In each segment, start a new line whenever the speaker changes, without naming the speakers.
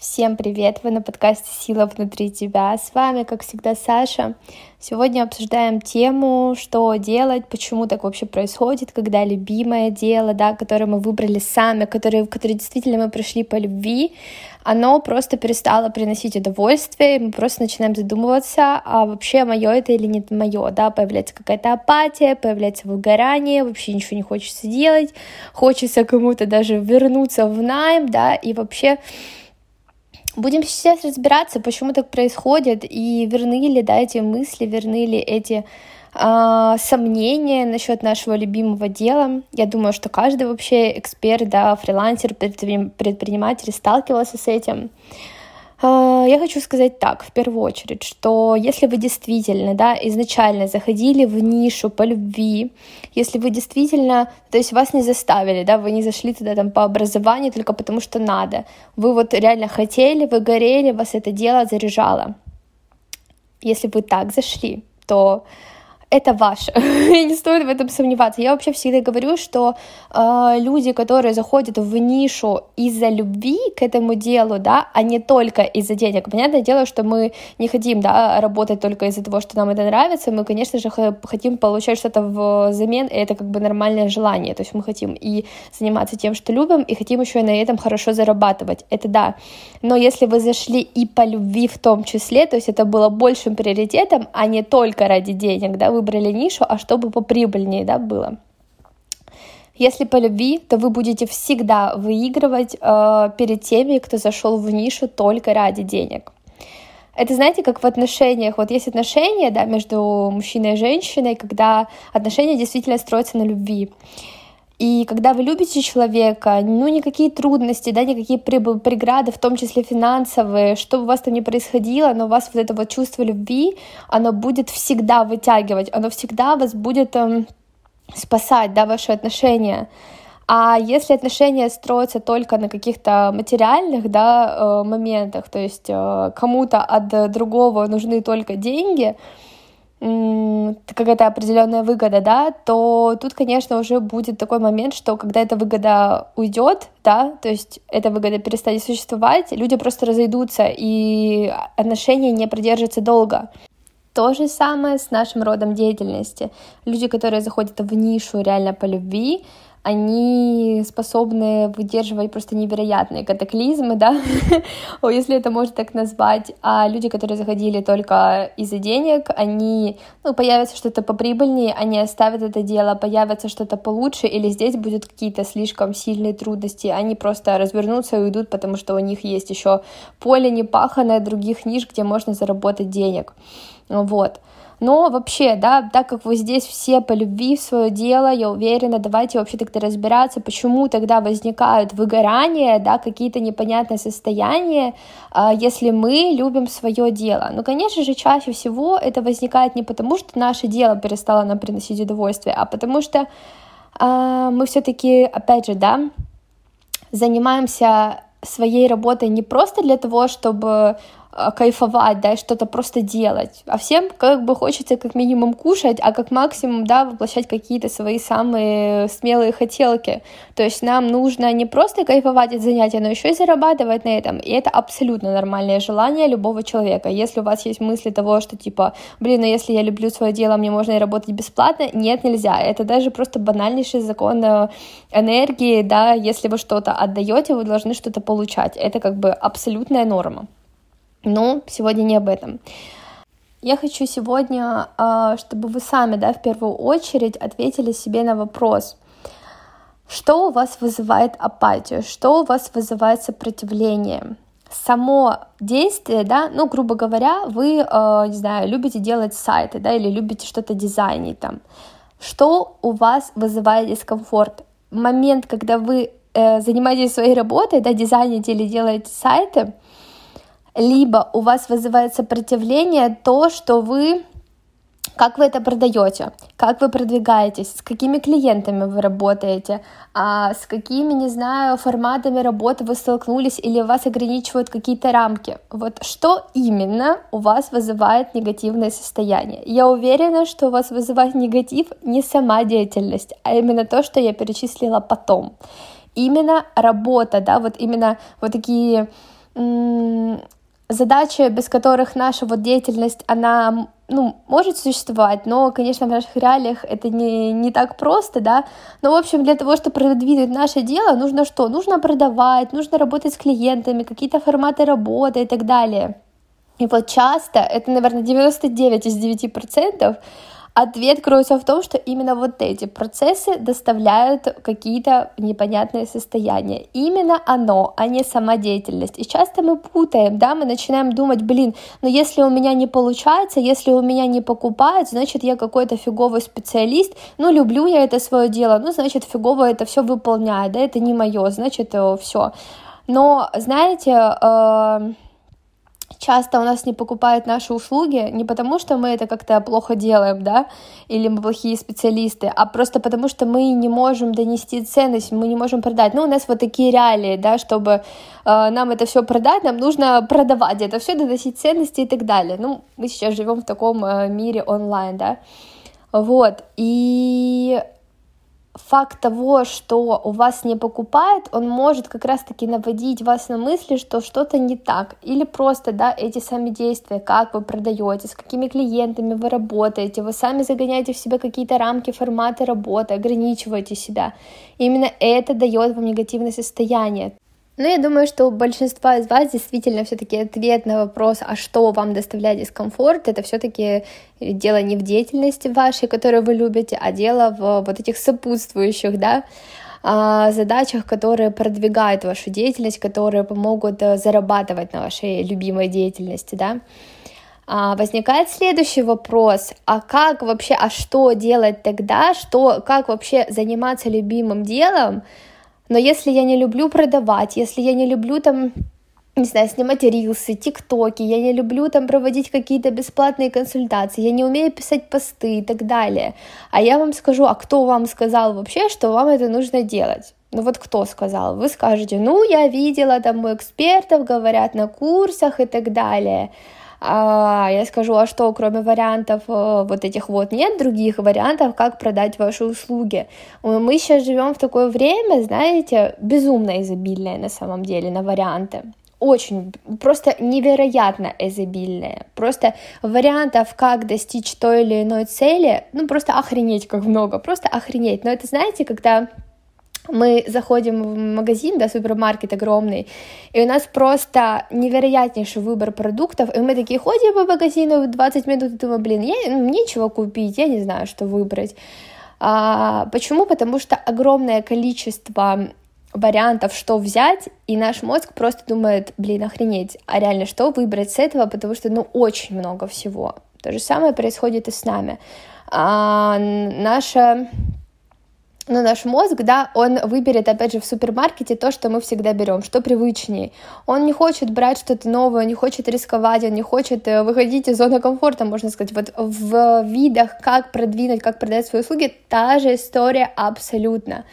Всем привет! Вы на подкасте «Сила внутри тебя». С вами, как всегда, Саша. Сегодня обсуждаем тему, что делать, почему так вообще происходит, когда любимое дело, да, которое мы выбрали сами, которое, которое действительно мы пришли по любви, оно просто перестало приносить удовольствие, и мы просто начинаем задумываться, а вообще мое это или не мое, да, появляется какая-то апатия, появляется выгорание, вообще ничего не хочется делать, хочется кому-то даже вернуться в найм, да, и вообще Будем сейчас разбираться, почему так происходит, и верны ли да, эти мысли, верны ли эти э, сомнения насчет нашего любимого дела. Я думаю, что каждый вообще эксперт, да, фрилансер, предприниматель сталкивался с этим. А, я хочу сказать так, в первую очередь, что если вы действительно, да, изначально заходили в нишу по любви, если вы действительно, то есть вас не заставили, да, вы не зашли туда там по образованию только потому, что надо, вы вот реально хотели, вы горели, вас это дело заряжало. Если вы так зашли, то это ваше, не стоит в этом сомневаться. Я вообще всегда говорю, что э, люди, которые заходят в нишу из-за любви к этому делу, да, а не только из-за денег. Понятное дело, что мы не хотим, да, работать только из-за того, что нам это нравится, мы, конечно же, хотим получать что-то взамен, и это как бы нормальное желание, то есть мы хотим и заниматься тем, что любим, и хотим еще и на этом хорошо зарабатывать, это да. Но если вы зашли и по любви в том числе, то есть это было большим приоритетом, а не только ради денег, да, вы выбрали нишу, а чтобы поприбыльнее да, было. Если по любви, то вы будете всегда выигрывать э, перед теми, кто зашел в нишу только ради денег. Это, знаете, как в отношениях. Вот есть отношения да, между мужчиной и женщиной, когда отношения действительно строятся на любви. И когда вы любите человека, ну, никакие трудности, да, никакие преграды, в том числе финансовые, что бы у вас там ни происходило, но у вас вот это вот чувство любви, оно будет всегда вытягивать, оно всегда вас будет эм, спасать, да, ваши отношения. А если отношения строятся только на каких-то материальных да, э, моментах, то есть э, кому-то от другого нужны только деньги, какая-то определенная выгода, да, то тут, конечно, уже будет такой момент, что когда эта выгода уйдет, да, то есть эта выгода перестанет существовать, люди просто разойдутся, и отношения не продержатся долго. То же самое с нашим родом деятельности. Люди, которые заходят в нишу реально по любви, они способны выдерживать просто невероятные катаклизмы, да, если это можно так назвать, а люди, которые заходили только из-за денег, они, ну, появится что-то поприбыльнее, они оставят это дело, появится что-то получше, или здесь будут какие-то слишком сильные трудности, они просто развернутся и уйдут, потому что у них есть еще поле непаханное других ниш, где можно заработать денег, вот. Но вообще, да, так как вы здесь все по любви в свое дело, я уверена, давайте вообще тогда разбираться, почему тогда возникают выгорания, да, какие-то непонятные состояния, а, если мы любим свое дело. Ну, конечно же, чаще всего это возникает не потому, что наше дело перестало нам приносить удовольствие, а потому что а, мы все-таки, опять же, да, занимаемся своей работой не просто для того, чтобы кайфовать, да, и что-то просто делать. А всем как бы хочется как минимум кушать, а как максимум, да, воплощать какие-то свои самые смелые хотелки. То есть нам нужно не просто кайфовать от занятия, но еще и зарабатывать на этом. И это абсолютно нормальное желание любого человека. Если у вас есть мысли того, что типа, блин, ну если я люблю свое дело, мне можно и работать бесплатно, нет, нельзя. Это даже просто банальнейший закон э, энергии, да, если вы что-то отдаете, вы должны что-то получать. Это как бы абсолютная норма. Но сегодня не об этом. Я хочу сегодня, а, чтобы вы сами, да, в первую очередь ответили себе на вопрос, что у вас вызывает апатию, что у вас вызывает сопротивление. Само действие, да, ну, грубо говоря, вы, а, не знаю, любите делать сайты, да, или любите что-то дизайнить там. Что у вас вызывает дискомфорт? Момент, когда вы э, занимаетесь своей работой, да, дизайните или делаете сайты, либо у вас вызывает сопротивление то, что вы как вы это продаете, как вы продвигаетесь, с какими клиентами вы работаете, а с какими, не знаю, форматами работы вы столкнулись или вас ограничивают какие-то рамки. Вот что именно у вас вызывает негативное состояние? Я уверена, что у вас вызывает негатив не сама деятельность, а именно то, что я перечислила потом. Именно работа, да, вот именно вот такие задачи, без которых наша вот деятельность, она ну, может существовать, но, конечно, в наших реалиях это не, не так просто, да, но, в общем, для того, чтобы продвинуть наше дело, нужно что? Нужно продавать, нужно работать с клиентами, какие-то форматы работы и так далее. И вот часто, это, наверное, 99 из 9 процентов, Ответ кроется в том, что именно вот эти процессы доставляют какие-то непонятные состояния. Именно оно, а не сама. И часто мы путаем, да, мы начинаем думать, блин, ну если у меня не получается, если у меня не покупают, значит я какой-то фиговый специалист, ну люблю я это свое дело, ну значит фигово это все выполняю, да, это не мое, значит э, все. Но, знаете, э, часто у нас не покупают наши услуги не потому, что мы это как-то плохо делаем, да, или мы плохие специалисты, а просто потому, что мы не можем донести ценность, мы не можем продать. Ну, у нас вот такие реалии, да, чтобы э, нам это все продать, нам нужно продавать это все, доносить ценности и так далее. Ну, мы сейчас живем в таком э, мире онлайн, да. Вот, и факт того, что у вас не покупают, он может как раз-таки наводить вас на мысли, что что-то не так. Или просто, да, эти сами действия, как вы продаете, с какими клиентами вы работаете, вы сами загоняете в себя какие-то рамки, форматы работы, ограничиваете себя. И именно это дает вам негативное состояние. Но я думаю, что у большинства из вас действительно все-таки ответ на вопрос, а что вам доставляет дискомфорт, это все-таки дело не в деятельности вашей, которую вы любите, а дело в вот этих сопутствующих, да, а, задачах, которые продвигают вашу деятельность, которые помогут э, зарабатывать на вашей любимой деятельности, да. А, возникает следующий вопрос, а как вообще, а что делать тогда, что, как вообще заниматься любимым делом, но если я не люблю продавать, если я не люблю там не знаю, снимать рилсы, тиктоки, я не люблю там проводить какие-то бесплатные консультации, я не умею писать посты и так далее. А я вам скажу, а кто вам сказал вообще, что вам это нужно делать? Ну вот кто сказал? Вы скажете, ну я видела там у экспертов, говорят на курсах и так далее. А я скажу, а что, кроме вариантов э, вот этих вот, нет других вариантов, как продать ваши услуги? Мы сейчас живем в такое время, знаете, безумно изобильное на самом деле на варианты очень, просто невероятно изобильное. Просто вариантов, как достичь той или иной цели, ну, просто охренеть как много, просто охренеть. Но это, знаете, когда мы заходим в магазин, да, супермаркет огромный, и у нас просто невероятнейший выбор продуктов, и мы такие ходим по магазину 20 минут и думаем, блин, я, ну, нечего купить, я не знаю, что выбрать. А, почему? Потому что огромное количество вариантов, что взять, и наш мозг просто думает, блин, охренеть, а реально что выбрать с этого, потому что, ну, очень много всего. То же самое происходит и с нами. А, наша но наш мозг, да, он выберет, опять же, в супермаркете то, что мы всегда берем, что привычнее. Он не хочет брать что-то новое, он не хочет рисковать, он не хочет э, выходить из зоны комфорта, можно сказать. Вот в видах, как продвинуть, как продать свои услуги, та же история абсолютно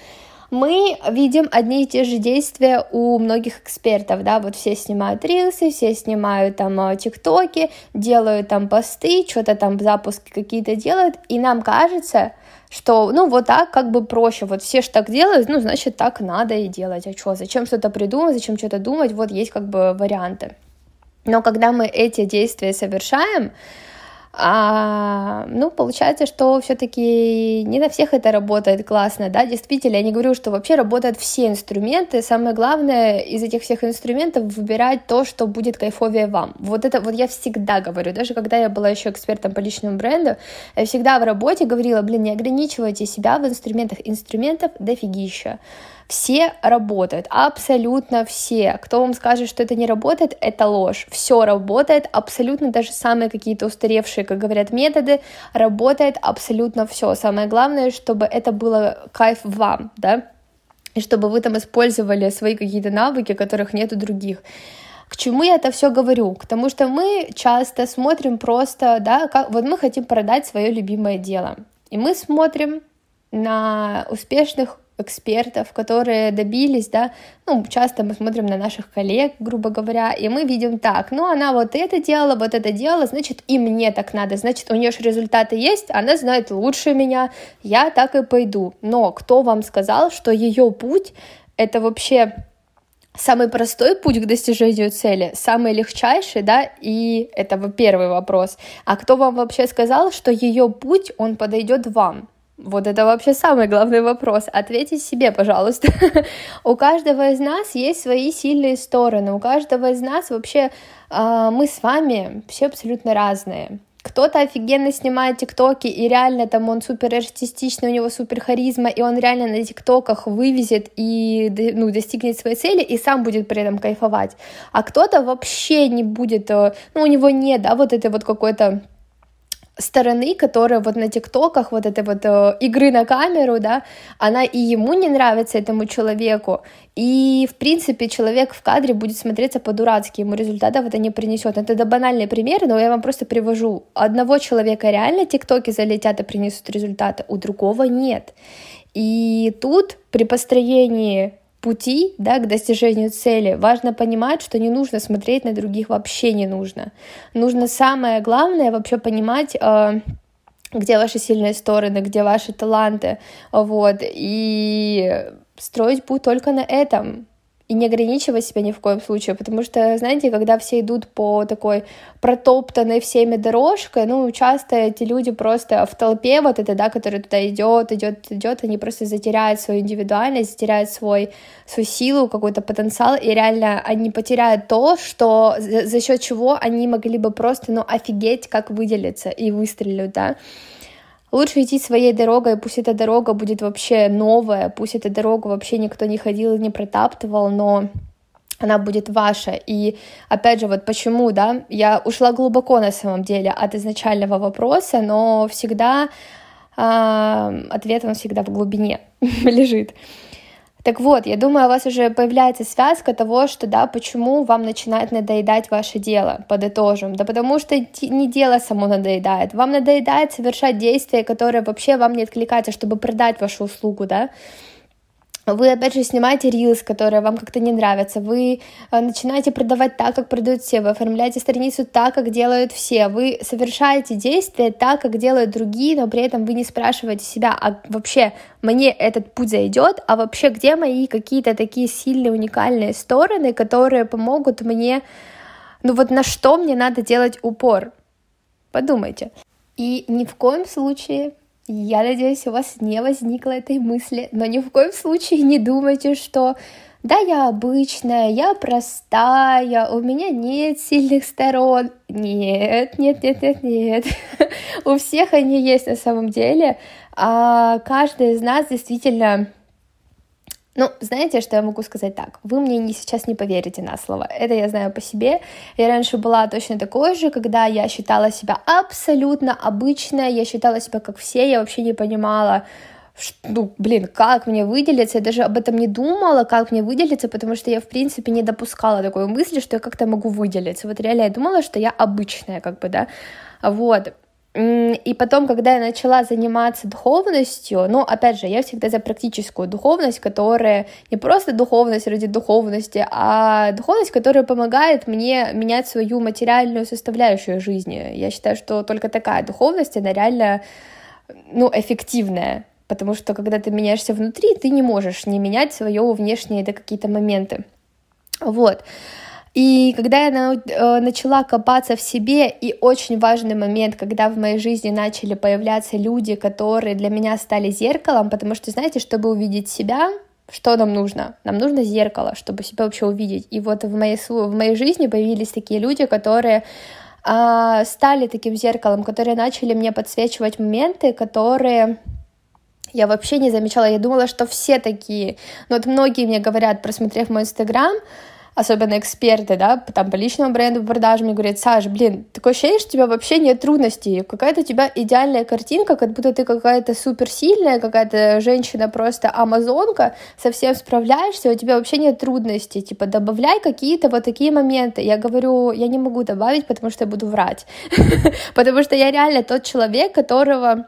мы видим одни и те же действия у многих экспертов, да, вот все снимают рилсы, все снимают там э, тиктоки, делают там посты, что-то там запуски какие-то делают, и нам кажется, что, ну, вот так как бы проще, вот все же так делают, ну, значит, так надо и делать, а что, зачем что-то придумать, зачем что-то думать, вот есть как бы варианты. Но когда мы эти действия совершаем, а, ну, получается, что все-таки не на всех это работает классно, да, действительно, я не говорю, что вообще работают все инструменты, самое главное из этих всех инструментов выбирать то, что будет кайфовее вам. Вот это вот я всегда говорю, даже когда я была еще экспертом по личному бренду, я всегда в работе говорила, блин, не ограничивайте себя в инструментах, инструментов дофигища. Все работают, абсолютно все. Кто вам скажет, что это не работает, это ложь. Все работает, абсолютно даже самые какие-то устаревшие, как говорят, методы, работает абсолютно все. Самое главное, чтобы это было кайф вам, да, и чтобы вы там использовали свои какие-то навыки, которых нет у других. К чему я это все говорю? К тому, что мы часто смотрим просто, да, как вот мы хотим продать свое любимое дело. И мы смотрим на успешных экспертов, которые добились, да, ну, часто мы смотрим на наших коллег, грубо говоря, и мы видим так, ну, она вот это делала, вот это делала, значит, и мне так надо, значит, у нее же результаты есть, она знает лучше меня, я так и пойду. Но кто вам сказал, что ее путь это вообще самый простой путь к достижению цели, самый легчайший, да, и это первый вопрос. А кто вам вообще сказал, что ее путь, он подойдет вам? Вот это вообще самый главный вопрос. Ответьте себе, пожалуйста. у каждого из нас есть свои сильные стороны. У каждого из нас вообще э, мы с вами все абсолютно разные. Кто-то офигенно снимает тиктоки, и реально там он супер артистичный, у него супер харизма, и он реально на тиктоках вывезет и ну, достигнет своей цели, и сам будет при этом кайфовать. А кто-то вообще не будет, э, ну, у него нет, да, вот этой вот какой-то стороны, которая вот на тиктоках, вот этой вот э, игры на камеру, да, она и ему не нравится, этому человеку, и, в принципе, человек в кадре будет смотреться по-дурацки, ему результатов это не принесет. Это банальный пример, но я вам просто привожу. Одного человека реально тиктоки залетят и принесут результаты, у другого нет. И тут при построении пути да, к достижению цели, важно понимать, что не нужно смотреть на других, вообще не нужно. Нужно самое главное вообще понимать, э, где ваши сильные стороны, где ваши таланты, вот, и строить путь только на этом и не ограничивать себя ни в коем случае, потому что, знаете, когда все идут по такой протоптанной всеми дорожкой, ну, часто эти люди просто в толпе, вот это, да, который туда идет, идет, идет, они просто затеряют свою индивидуальность, затеряют свой, свою силу, какой-то потенциал, и реально они потеряют то, что за, за счет чего они могли бы просто, ну, офигеть, как выделиться и выстрелить, да, Лучше идти своей дорогой, пусть эта дорога будет вообще новая, пусть эта дорога вообще никто не ходил не протаптывал, но она будет ваша. И опять же, вот почему, да, я ушла глубоко на самом деле от изначального вопроса, но всегда э, ответ он всегда в глубине лежит. Так вот, я думаю, у вас уже появляется связка того, что, да, почему вам начинает надоедать ваше дело, подытожим. Да потому что не дело само надоедает, вам надоедает совершать действия, которые вообще вам не откликаются, чтобы продать вашу услугу, да, вы, опять же, снимаете рилс, которые вам как-то не нравятся, вы э, начинаете продавать так, как продают все, вы оформляете страницу так, как делают все, вы совершаете действия так, как делают другие, но при этом вы не спрашиваете себя, а вообще мне этот путь зайдет, а вообще где мои какие-то такие сильные, уникальные стороны, которые помогут мне, ну вот на что мне надо делать упор. Подумайте. И ни в коем случае я надеюсь, у вас не возникло этой мысли, но ни в коем случае не думайте, что да, я обычная, я простая, у меня нет сильных сторон. Нет, нет, нет, нет, нет. у всех они есть на самом деле. А каждый из нас действительно ну, знаете, что я могу сказать так? Вы мне не, сейчас не поверите на слово. Это я знаю по себе. Я раньше была точно такой же, когда я считала себя абсолютно обычной, я считала себя как все, я вообще не понимала, ну, блин, как мне выделиться, я даже об этом не думала, как мне выделиться, потому что я, в принципе, не допускала такой мысли, что я как-то могу выделиться. Вот реально я думала, что я обычная, как бы, да, вот. И потом, когда я начала заниматься духовностью, ну, опять же, я всегда за практическую духовность, которая не просто духовность ради духовности, а духовность, которая помогает мне менять свою материальную составляющую жизни. Я считаю, что только такая духовность, она реально, ну, эффективная, потому что когда ты меняешься внутри, ты не можешь не менять свое внешние да, какие-то моменты. Вот. И когда я э, начала копаться в себе, и очень важный момент, когда в моей жизни начали появляться люди, которые для меня стали зеркалом, потому что, знаете, чтобы увидеть себя, что нам нужно? Нам нужно зеркало, чтобы себя вообще увидеть. И вот в моей, в моей жизни появились такие люди, которые а, стали таким зеркалом, которые начали мне подсвечивать моменты, которые я вообще не замечала. Я думала, что все такие. Но вот многие мне говорят, просмотрев мой инстаграм, особенно эксперты, да, там по личному бренду, по продажам, мне говорят, Саш, блин, такое ощущение, что у тебя вообще нет трудностей, какая-то у тебя идеальная картинка, как будто ты какая-то суперсильная, какая-то женщина просто амазонка, совсем справляешься, у тебя вообще нет трудностей, типа, добавляй какие-то вот такие моменты. Я говорю, я не могу добавить, потому что я буду врать, потому что я реально тот человек, которого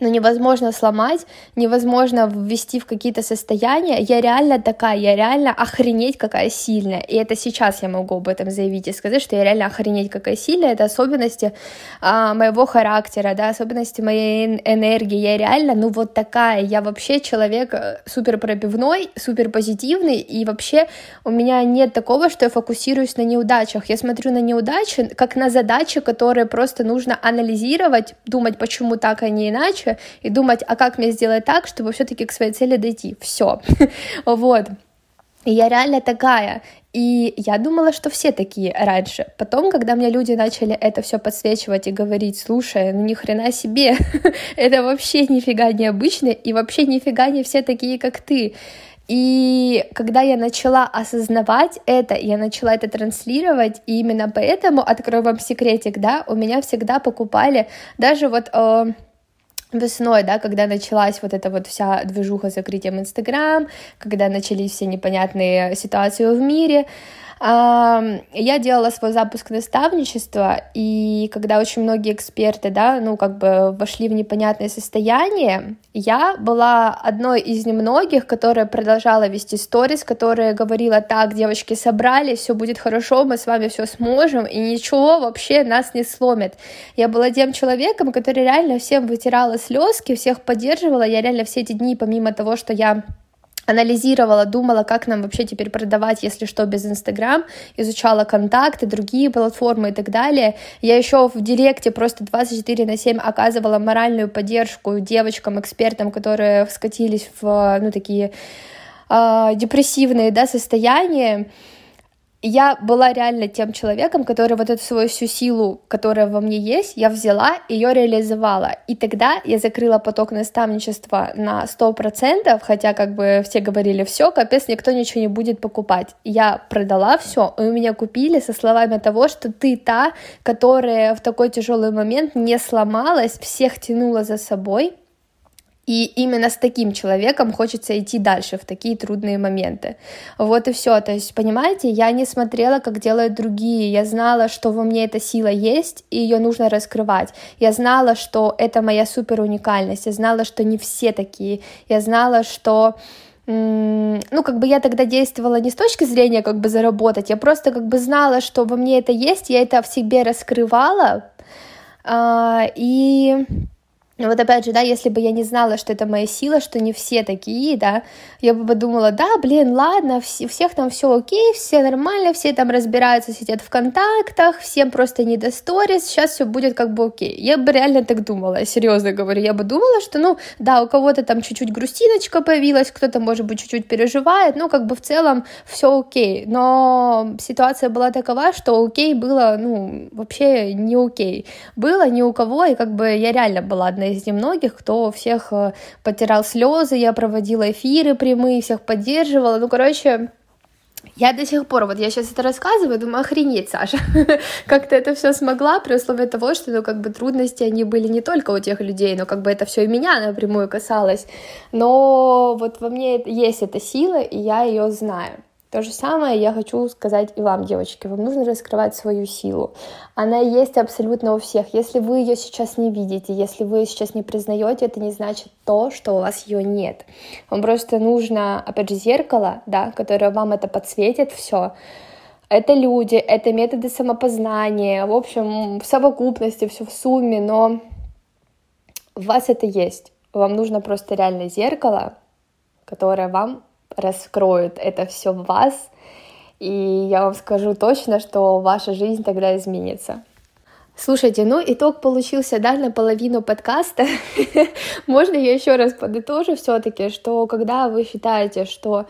но невозможно сломать, невозможно ввести в какие-то состояния. Я реально такая, я реально охренеть какая сильная. И это сейчас я могу об этом заявить и сказать, что я реально охренеть какая сильная. Это особенности а, моего характера, да, особенности моей энергии. Я реально, ну вот такая. Я вообще человек э, супер пробивной, супер позитивный. И вообще у меня нет такого, что я фокусируюсь на неудачах. Я смотрю на неудачи как на задачи, которые просто нужно анализировать, думать, почему так, а не иначе дальше и думать, а как мне сделать так, чтобы все-таки к своей цели дойти. Все. вот. И я реально такая. И я думала, что все такие раньше. Потом, когда мне люди начали это все подсвечивать и говорить, слушай, ну ни хрена себе, это вообще нифига не обычно, и вообще нифига не все такие, как ты. И когда я начала осознавать это, я начала это транслировать, и именно поэтому, открою вам секретик, да, у меня всегда покупали, даже вот... Э, весной, да, когда началась вот эта вот вся движуха с закрытием Инстаграм, когда начались все непонятные ситуации в мире, я делала свой запуск наставничества, и когда очень многие эксперты, да, ну, как бы вошли в непонятное состояние, я была одной из немногих, которая продолжала вести сторис, которая говорила, так, девочки, собрались, все будет хорошо, мы с вами все сможем, и ничего вообще нас не сломит. Я была тем человеком, который реально всем вытирала слезки, всех поддерживала, я реально все эти дни, помимо того, что я анализировала, думала, как нам вообще теперь продавать, если что, без Инстаграм, изучала контакты, другие платформы и так далее. Я еще в Директе просто 24 на 7 оказывала моральную поддержку девочкам, экспертам, которые скатились в, ну, такие э, депрессивные, да, состояния, я была реально тем человеком, который вот эту свою всю силу, которая во мне есть, я взяла, ее реализовала. И тогда я закрыла поток наставничества на 100%, хотя как бы все говорили, все, капец, никто ничего не будет покупать. Я продала все, и у меня купили со словами того, что ты та, которая в такой тяжелый момент не сломалась, всех тянула за собой, и именно с таким человеком хочется идти дальше в такие трудные моменты. Вот и все. То есть, понимаете, я не смотрела, как делают другие. Я знала, что во мне эта сила есть, и ее нужно раскрывать. Я знала, что это моя супер уникальность. Я знала, что не все такие. Я знала, что ну, как бы я тогда действовала не с точки зрения как бы заработать, я просто как бы знала, что во мне это есть, я это в себе раскрывала, а, и вот опять же, да, если бы я не знала, что это моя сила, что не все такие, да, я бы подумала, да, блин, ладно, у всех там все окей, все нормально, все там разбираются, сидят в контактах, всем просто не до сторис, сейчас все будет как бы окей. Я бы реально так думала, серьезно говорю, я бы думала, что, ну, да, у кого-то там чуть-чуть грустиночка появилась, кто-то, может быть, чуть-чуть переживает, ну, как бы в целом все окей, но ситуация была такова, что окей было, ну, вообще не окей. Было ни у кого, и как бы я реально была одна из немногих, кто всех э, потирал слезы, я проводила эфиры прямые, всех поддерживала, ну, короче, я до сих пор, вот я сейчас это рассказываю, думаю, охренеть, Саша, как ты это все смогла, при условии того, что, ну, как бы трудности, они были не только у тех людей, но как бы это все и меня напрямую касалось, но вот во мне есть эта сила, и я ее знаю. То же самое я хочу сказать и вам, девочки. Вам нужно раскрывать свою силу. Она есть абсолютно у всех. Если вы ее сейчас не видите, если вы ее сейчас не признаете, это не значит то, что у вас ее нет. Вам просто нужно, опять же, зеркало, да, которое вам это подсветит все. Это люди, это методы самопознания, в общем, в совокупности, все в сумме, но у вас это есть. Вам нужно просто реально зеркало, которое вам раскроют это все в вас, и я вам скажу точно, что ваша жизнь тогда изменится. Слушайте, ну итог получился, да, наполовину подкаста. Можно я еще раз подытожу все-таки, что когда вы считаете, что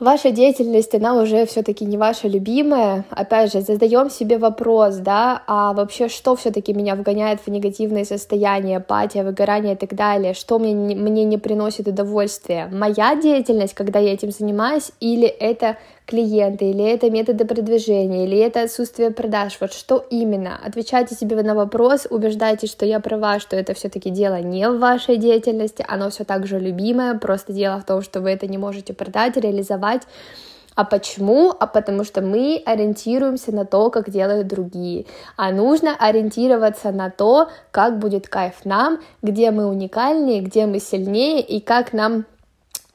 ваша деятельность, она уже все-таки не ваша любимая. Опять же, задаем себе вопрос, да, а вообще что все-таки меня вгоняет в негативное состояние, апатия, выгорание и так далее, что мне, мне не приносит удовольствия? Моя деятельность, когда я этим занимаюсь, или это клиенты, или это методы продвижения, или это отсутствие продаж, вот что именно? Отвечайте себе на вопрос, убеждайтесь, что я права, что это все-таки дело не в вашей деятельности, оно все так же любимое, просто дело в том, что вы это не можете продать, реализовать, А почему? А потому что мы ориентируемся на то, как делают другие. А нужно ориентироваться на то, как будет кайф нам, где мы уникальнее, где мы сильнее и как нам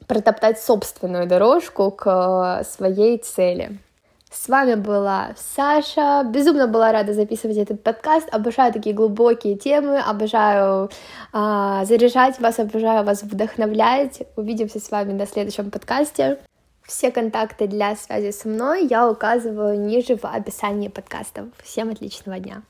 протоптать собственную дорожку к своей цели. С вами была Саша. Безумно была рада записывать этот подкаст. Обожаю такие глубокие темы, обожаю э, заряжать вас, обожаю вас вдохновлять. Увидимся с вами на следующем подкасте. Все контакты для связи со мной я указываю ниже в описании подкастов. Всем отличного дня!